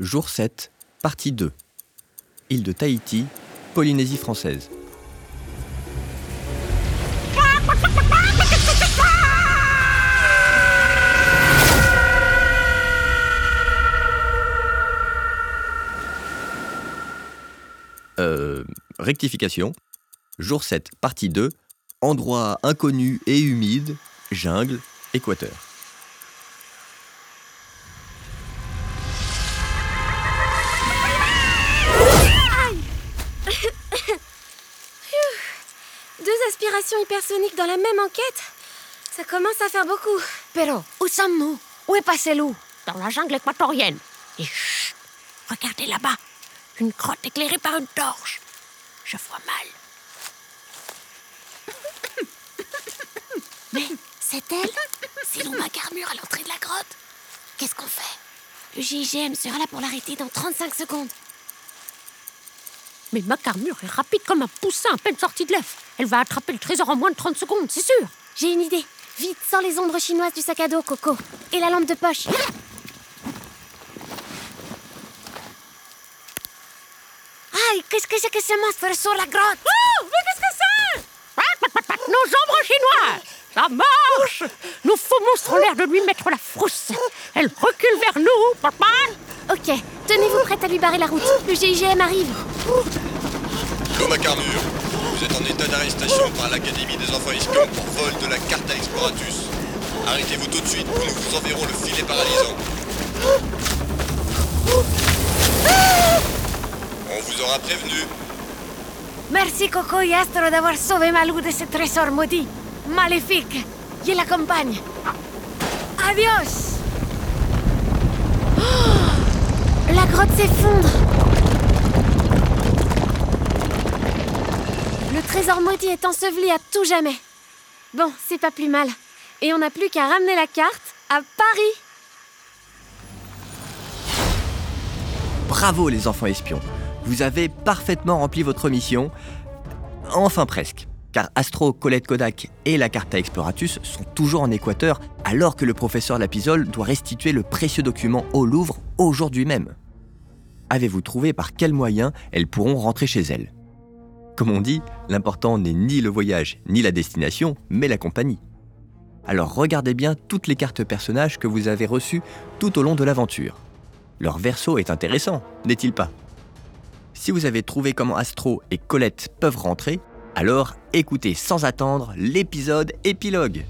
Jour 7, partie 2. Île de Tahiti, Polynésie française. Euh, rectification. Jour 7, partie 2. Endroit inconnu et humide, jungle, équateur. Hypersoniques dans la même enquête Ça commence à faire beaucoup. Pero, où sommes-nous? Où est passé loup Dans la jungle équatorienne. Et chut Regardez là-bas Une grotte éclairée par une torche. Je vois mal. Mais c'est elle? C'est Lou Macarmure à l'entrée de la grotte. Qu'est-ce qu'on fait? Le GIGM sera là pour l'arrêter dans 35 secondes. Mais Macarmure est rapide comme un poussin à peine sorti de l'œuf. Elle va attraper le trésor en moins de 30 secondes, c'est sûr. J'ai une idée. Vite, sors les ombres chinoises du sac à dos, Coco. Et la lampe de poche. Aïe, qu'est-ce que c'est que ce monstre sur la grotte? Oh, mais qu'est-ce que c'est? Nos ombres chinoises Ça marche Nos faux monstres ont l'air de lui mettre la frousse. Elle recule vers nous, papa Ok, tenez-vous prête à lui barrer la route. Le GIGM arrive. Lou Macarmure, vous êtes en état d'arrestation par l'Académie des enfants espions pour vol de la Carta Exploratus. Arrêtez-vous tout de suite ou nous vous enverrons le filet paralysant. On vous aura prévenu. Merci Coco y Astro d'avoir sauvé Malou de ce trésor maudit. Maléfique. Je l'accompagne. Adios La grotte s'effondre. Trésor maudit est enseveli à tout jamais. Bon, c'est pas plus mal. Et on n'a plus qu'à ramener la carte à Paris. Bravo les enfants espions. Vous avez parfaitement rempli votre mission. Enfin presque. Car Astro, Colette Kodak et la Carta Exploratus sont toujours en Équateur alors que le professeur Lapisole doit restituer le précieux document au Louvre aujourd'hui même. Avez-vous trouvé par quels moyens elles pourront rentrer chez elles? Comme on dit, l'important n'est ni le voyage ni la destination, mais la compagnie. Alors regardez bien toutes les cartes personnages que vous avez reçues tout au long de l'aventure. Leur verso est intéressant, n'est-il pas? Si vous avez trouvé comment Astro et Colette peuvent rentrer, alors écoutez sans attendre l'épisode épilogue.